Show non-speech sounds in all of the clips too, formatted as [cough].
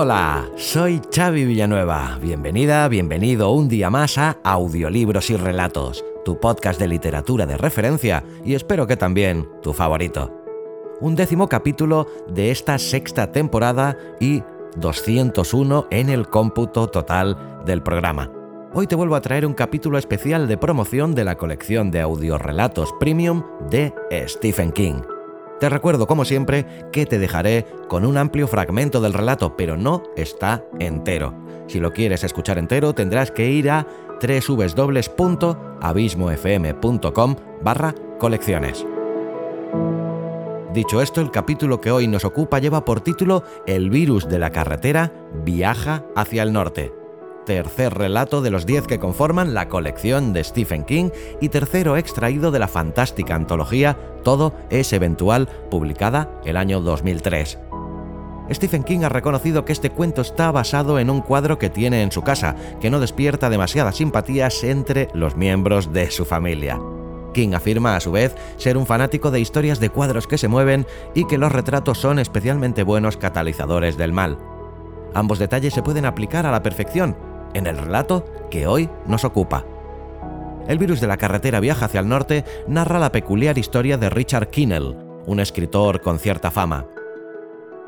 Hola, soy Xavi Villanueva. Bienvenida, bienvenido un día más a Audiolibros y Relatos, tu podcast de literatura de referencia y espero que también tu favorito. Un décimo capítulo de esta sexta temporada y 201 en el cómputo total del programa. Hoy te vuelvo a traer un capítulo especial de promoción de la colección de audiorelatos premium de Stephen King. Te recuerdo, como siempre, que te dejaré con un amplio fragmento del relato, pero no está entero. Si lo quieres escuchar entero, tendrás que ir a www.abismofm.com barra colecciones. Dicho esto, el capítulo que hoy nos ocupa lleva por título El virus de la carretera viaja hacia el norte tercer relato de los 10 que conforman la colección de Stephen King y tercero extraído de la fantástica antología Todo es eventual, publicada el año 2003. Stephen King ha reconocido que este cuento está basado en un cuadro que tiene en su casa, que no despierta demasiadas simpatías entre los miembros de su familia. King afirma a su vez ser un fanático de historias de cuadros que se mueven y que los retratos son especialmente buenos catalizadores del mal. Ambos detalles se pueden aplicar a la perfección, en el relato que hoy nos ocupa. El virus de la carretera viaja hacia el norte narra la peculiar historia de Richard Kinnell, un escritor con cierta fama.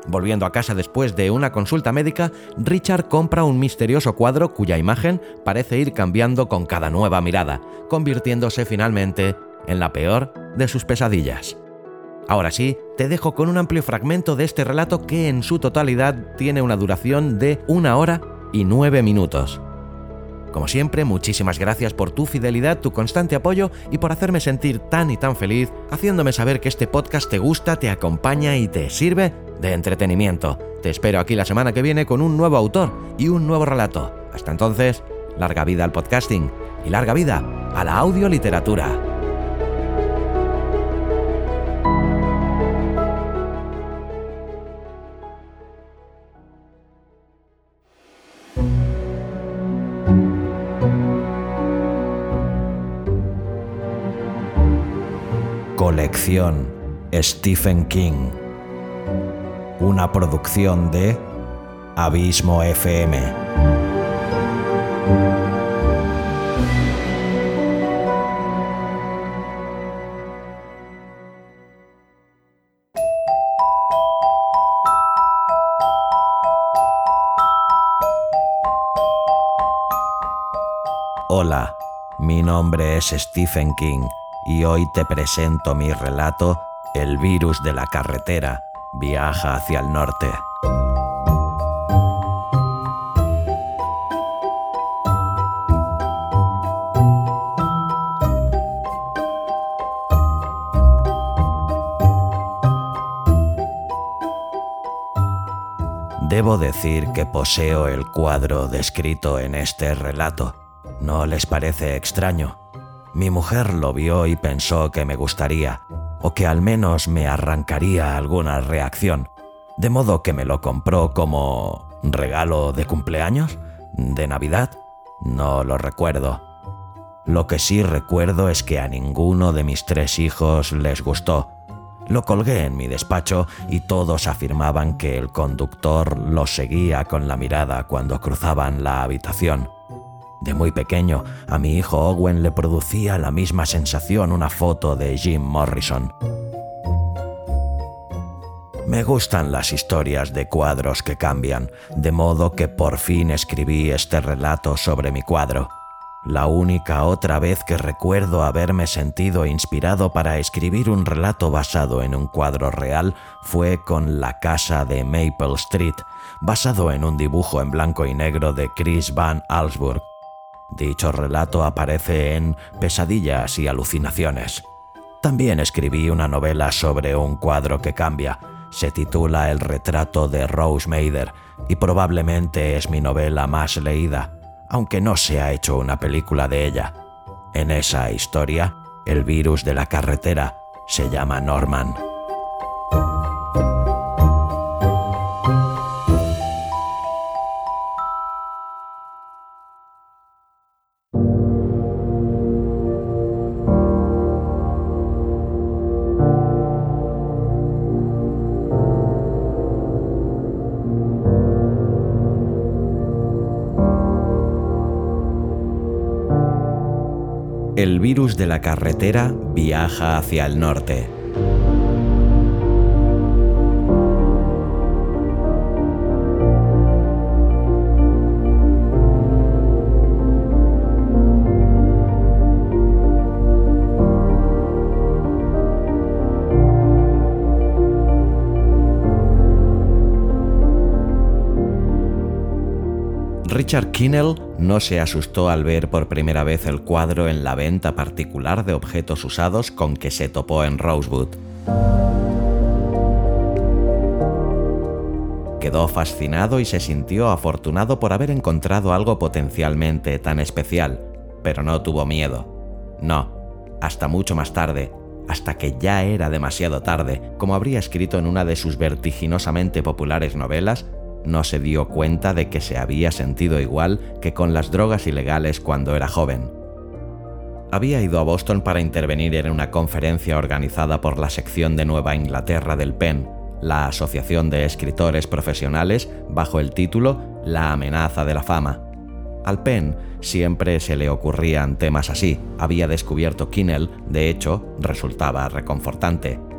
Volviendo a casa después de una consulta médica, Richard compra un misterioso cuadro cuya imagen parece ir cambiando con cada nueva mirada, convirtiéndose finalmente en la peor de sus pesadillas. Ahora sí, te dejo con un amplio fragmento de este relato que en su totalidad tiene una duración de una hora y 9 minutos. Como siempre, muchísimas gracias por tu fidelidad, tu constante apoyo y por hacerme sentir tan y tan feliz, haciéndome saber que este podcast te gusta, te acompaña y te sirve de entretenimiento. Te espero aquí la semana que viene con un nuevo autor y un nuevo relato. Hasta entonces, larga vida al podcasting y larga vida a la audioliteratura. Stephen King. Una producción de Abismo FM. Hola, mi nombre es Stephen King y hoy te presento mi relato El virus de la carretera viaja hacia el norte. Debo decir que poseo el cuadro descrito en este relato. ¿No les parece extraño? Mi mujer lo vio y pensó que me gustaría, o que al menos me arrancaría alguna reacción, de modo que me lo compró como regalo de cumpleaños, de Navidad, no lo recuerdo. Lo que sí recuerdo es que a ninguno de mis tres hijos les gustó. Lo colgué en mi despacho y todos afirmaban que el conductor lo seguía con la mirada cuando cruzaban la habitación. De muy pequeño, a mi hijo Owen le producía la misma sensación una foto de Jim Morrison. Me gustan las historias de cuadros que cambian, de modo que por fin escribí este relato sobre mi cuadro. La única otra vez que recuerdo haberme sentido inspirado para escribir un relato basado en un cuadro real fue con La Casa de Maple Street, basado en un dibujo en blanco y negro de Chris Van Allsburg. Dicho relato aparece en Pesadillas y Alucinaciones. También escribí una novela sobre un cuadro que cambia. Se titula El retrato de Rose Mader y probablemente es mi novela más leída, aunque no se ha hecho una película de ella. En esa historia, el virus de la carretera se llama Norman. Virus de la carretera viaja hacia el norte. Richard Kinnell no se asustó al ver por primera vez el cuadro en la venta particular de objetos usados con que se topó en Rosewood. Quedó fascinado y se sintió afortunado por haber encontrado algo potencialmente tan especial, pero no tuvo miedo. No, hasta mucho más tarde, hasta que ya era demasiado tarde, como habría escrito en una de sus vertiginosamente populares novelas, no se dio cuenta de que se había sentido igual que con las drogas ilegales cuando era joven. Había ido a Boston para intervenir en una conferencia organizada por la sección de Nueva Inglaterra del PEN, la Asociación de Escritores Profesionales, bajo el título La amenaza de la fama. Al PEN siempre se le ocurrían temas así. Había descubierto Kinnell, de hecho, resultaba reconfortante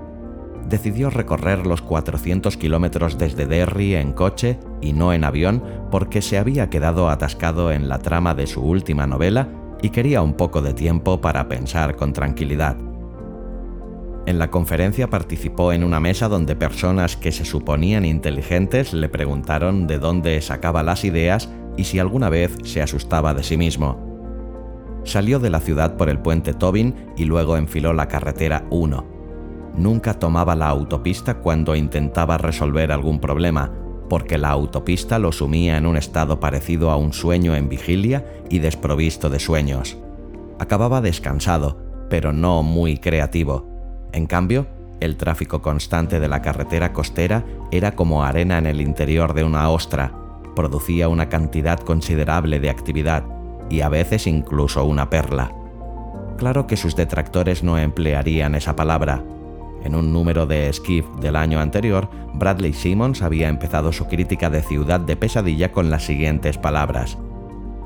decidió recorrer los 400 kilómetros desde Derry en coche y no en avión porque se había quedado atascado en la trama de su última novela y quería un poco de tiempo para pensar con tranquilidad. En la conferencia participó en una mesa donde personas que se suponían inteligentes le preguntaron de dónde sacaba las ideas y si alguna vez se asustaba de sí mismo. Salió de la ciudad por el puente Tobin y luego enfiló la carretera 1 nunca tomaba la autopista cuando intentaba resolver algún problema, porque la autopista lo sumía en un estado parecido a un sueño en vigilia y desprovisto de sueños. Acababa descansado, pero no muy creativo. En cambio, el tráfico constante de la carretera costera era como arena en el interior de una ostra, producía una cantidad considerable de actividad y a veces incluso una perla. Claro que sus detractores no emplearían esa palabra, en un número de Skiff del año anterior, Bradley Simmons había empezado su crítica de Ciudad de Pesadilla con las siguientes palabras.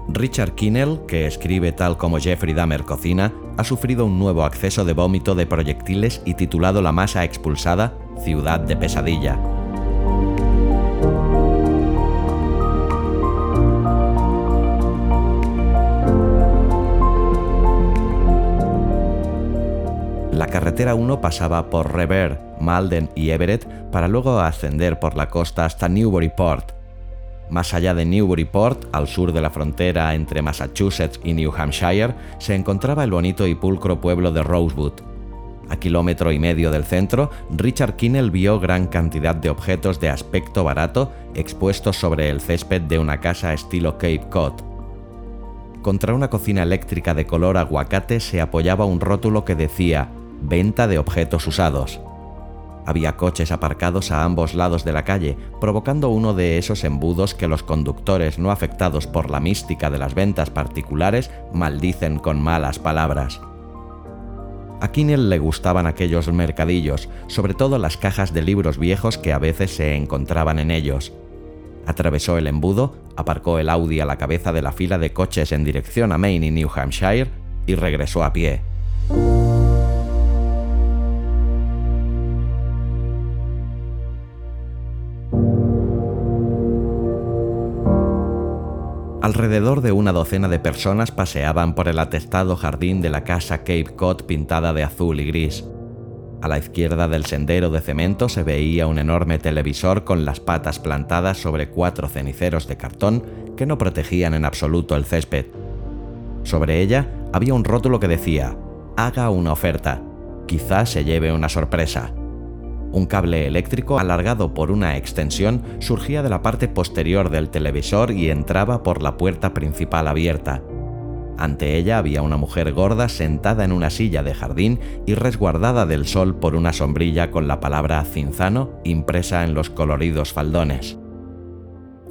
Richard Kinnell, que escribe tal como Jeffrey Dahmer cocina, ha sufrido un nuevo acceso de vómito de proyectiles y titulado La masa expulsada, Ciudad de Pesadilla. La carretera 1 pasaba por Revere, Malden y Everett para luego ascender por la costa hasta Newburyport. Más allá de Newburyport, al sur de la frontera entre Massachusetts y New Hampshire, se encontraba el bonito y pulcro pueblo de Rosewood. A kilómetro y medio del centro, Richard Kinnell vio gran cantidad de objetos de aspecto barato expuestos sobre el césped de una casa estilo Cape Cod. Contra una cocina eléctrica de color aguacate se apoyaba un rótulo que decía venta de objetos usados. Había coches aparcados a ambos lados de la calle, provocando uno de esos embudos que los conductores no afectados por la mística de las ventas particulares maldicen con malas palabras. A Kinnell le gustaban aquellos mercadillos, sobre todo las cajas de libros viejos que a veces se encontraban en ellos. Atravesó el embudo, aparcó el Audi a la cabeza de la fila de coches en dirección a Maine y New Hampshire y regresó a pie. Alrededor de una docena de personas paseaban por el atestado jardín de la casa Cape Cod pintada de azul y gris. A la izquierda del sendero de cemento se veía un enorme televisor con las patas plantadas sobre cuatro ceniceros de cartón que no protegían en absoluto el césped. Sobre ella había un rótulo que decía, haga una oferta. Quizá se lleve una sorpresa. Un cable eléctrico alargado por una extensión surgía de la parte posterior del televisor y entraba por la puerta principal abierta. Ante ella había una mujer gorda sentada en una silla de jardín y resguardada del sol por una sombrilla con la palabra cinzano impresa en los coloridos faldones.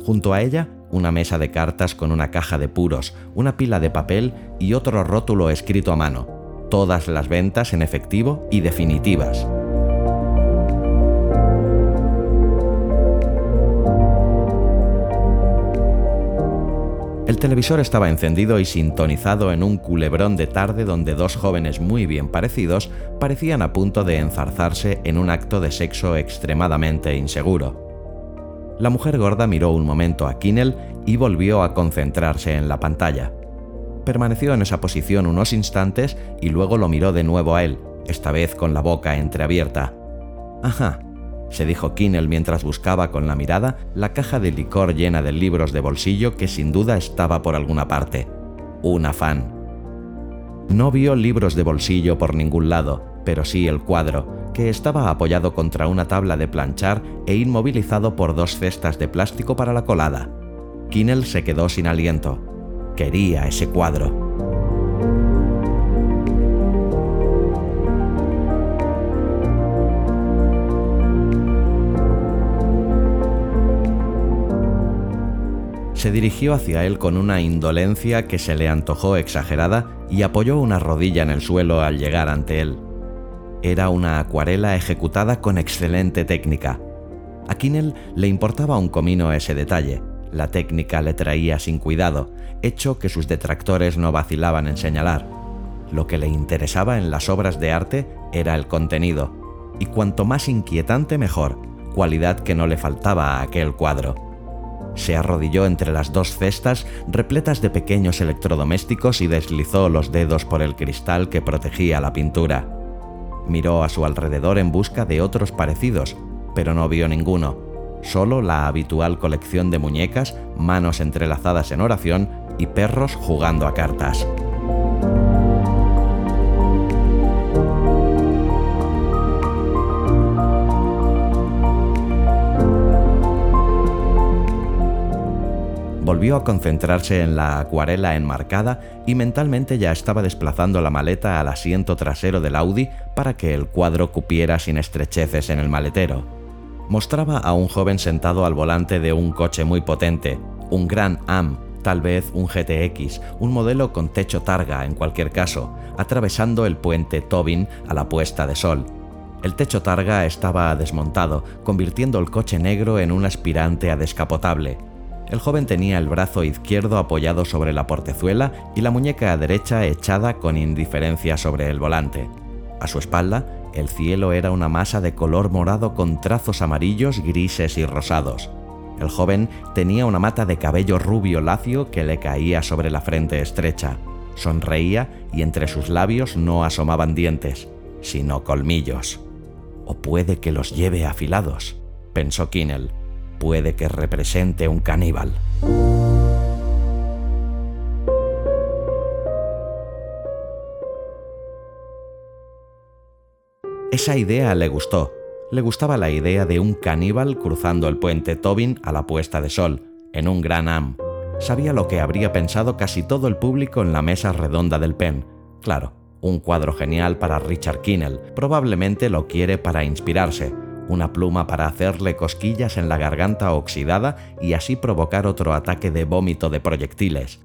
Junto a ella, una mesa de cartas con una caja de puros, una pila de papel y otro rótulo escrito a mano. Todas las ventas en efectivo y definitivas. El televisor estaba encendido y sintonizado en un culebrón de tarde donde dos jóvenes muy bien parecidos parecían a punto de enzarzarse en un acto de sexo extremadamente inseguro. La mujer gorda miró un momento a Kinnell y volvió a concentrarse en la pantalla. Permaneció en esa posición unos instantes y luego lo miró de nuevo a él, esta vez con la boca entreabierta. Ajá, se dijo Kinnell mientras buscaba con la mirada la caja de licor llena de libros de bolsillo que sin duda estaba por alguna parte. Un afán. No vio libros de bolsillo por ningún lado, pero sí el cuadro, que estaba apoyado contra una tabla de planchar e inmovilizado por dos cestas de plástico para la colada. Kinnell se quedó sin aliento. Quería ese cuadro. Se dirigió hacia él con una indolencia que se le antojó exagerada y apoyó una rodilla en el suelo al llegar ante él. Era una acuarela ejecutada con excelente técnica. A Kinnell le importaba un comino ese detalle. La técnica le traía sin cuidado, hecho que sus detractores no vacilaban en señalar. Lo que le interesaba en las obras de arte era el contenido, y cuanto más inquietante mejor, cualidad que no le faltaba a aquel cuadro. Se arrodilló entre las dos cestas repletas de pequeños electrodomésticos y deslizó los dedos por el cristal que protegía la pintura. Miró a su alrededor en busca de otros parecidos, pero no vio ninguno, solo la habitual colección de muñecas, manos entrelazadas en oración y perros jugando a cartas. Volvió a concentrarse en la acuarela enmarcada y mentalmente ya estaba desplazando la maleta al asiento trasero del Audi para que el cuadro cupiera sin estrecheces en el maletero. Mostraba a un joven sentado al volante de un coche muy potente, un gran AM, tal vez un GTX, un modelo con techo targa en cualquier caso, atravesando el puente Tobin a la puesta de sol. El techo targa estaba desmontado, convirtiendo el coche negro en un aspirante a descapotable. El joven tenía el brazo izquierdo apoyado sobre la portezuela y la muñeca derecha echada con indiferencia sobre el volante. A su espalda, el cielo era una masa de color morado con trazos amarillos, grises y rosados. El joven tenía una mata de cabello rubio lacio que le caía sobre la frente estrecha. Sonreía y entre sus labios no asomaban dientes, sino colmillos. O puede que los lleve afilados, pensó Kinnell puede que represente un caníbal. Esa idea le gustó. Le gustaba la idea de un caníbal cruzando el puente Tobin a la puesta de sol, en un gran am. Sabía lo que habría pensado casi todo el público en la mesa redonda del Pen. Claro, un cuadro genial para Richard Kinnell. Probablemente lo quiere para inspirarse, una pluma para hacerle cosquillas en la garganta oxidada y así provocar otro ataque de vómito de proyectiles.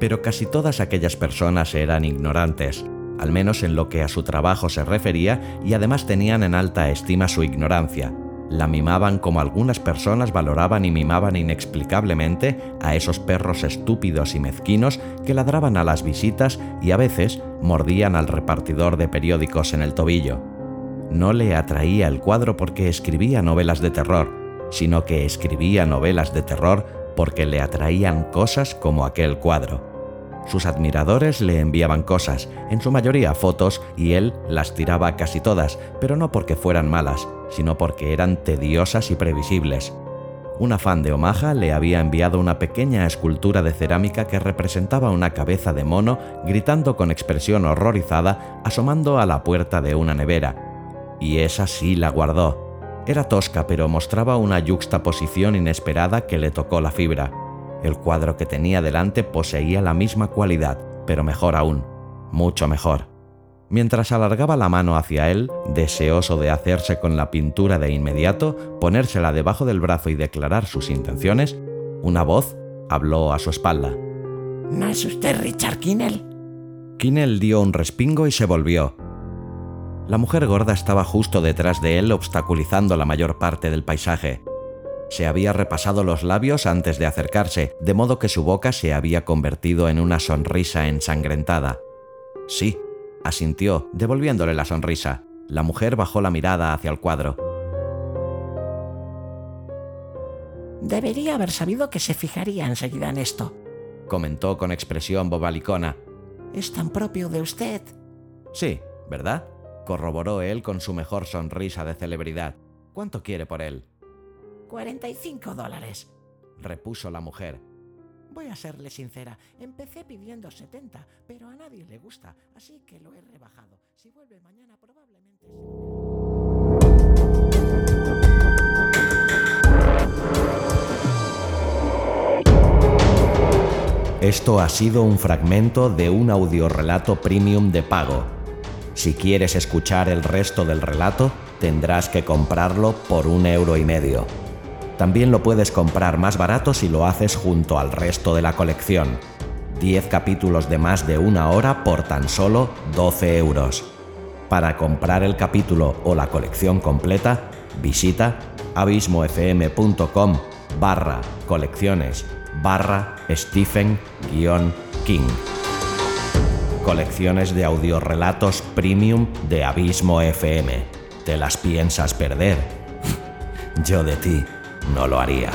Pero casi todas aquellas personas eran ignorantes, al menos en lo que a su trabajo se refería, y además tenían en alta estima su ignorancia. La mimaban como algunas personas valoraban y mimaban inexplicablemente a esos perros estúpidos y mezquinos que ladraban a las visitas y a veces mordían al repartidor de periódicos en el tobillo. No le atraía el cuadro porque escribía novelas de terror, sino que escribía novelas de terror porque le atraían cosas como aquel cuadro. Sus admiradores le enviaban cosas, en su mayoría fotos, y él las tiraba casi todas, pero no porque fueran malas, sino porque eran tediosas y previsibles. Una fan de Omaha le había enviado una pequeña escultura de cerámica que representaba una cabeza de mono gritando con expresión horrorizada asomando a la puerta de una nevera. Y esa sí la guardó. Era tosca pero mostraba una yuxtaposición inesperada que le tocó la fibra. El cuadro que tenía delante poseía la misma cualidad, pero mejor aún, mucho mejor. Mientras alargaba la mano hacia él, deseoso de hacerse con la pintura de inmediato, ponérsela debajo del brazo y declarar sus intenciones, una voz habló a su espalda. ¿No es usted Richard Kinnell? Kinnell dio un respingo y se volvió. La mujer gorda estaba justo detrás de él, obstaculizando la mayor parte del paisaje. Se había repasado los labios antes de acercarse, de modo que su boca se había convertido en una sonrisa ensangrentada. Sí, asintió, devolviéndole la sonrisa. La mujer bajó la mirada hacia el cuadro. Debería haber sabido que se fijaría enseguida en esto, comentó con expresión bobalicona. Es tan propio de usted. Sí, ¿verdad? Corroboró él con su mejor sonrisa de celebridad. ¿Cuánto quiere por él? 45 dólares, repuso la mujer. Voy a serle sincera, empecé pidiendo 70, pero a nadie le gusta, así que lo he rebajado. Si vuelve mañana probablemente... Esto ha sido un fragmento de un audiorelato premium de pago. Si quieres escuchar el resto del relato, tendrás que comprarlo por un euro y medio. También lo puedes comprar más barato si lo haces junto al resto de la colección. 10 capítulos de más de una hora por tan solo 12 euros. Para comprar el capítulo o la colección completa, visita abismofm.com barra colecciones barra Stephen-King. Colecciones de audiorelatos premium de Abismo FM. ¿Te las piensas perder? [laughs] Yo de ti no lo haría.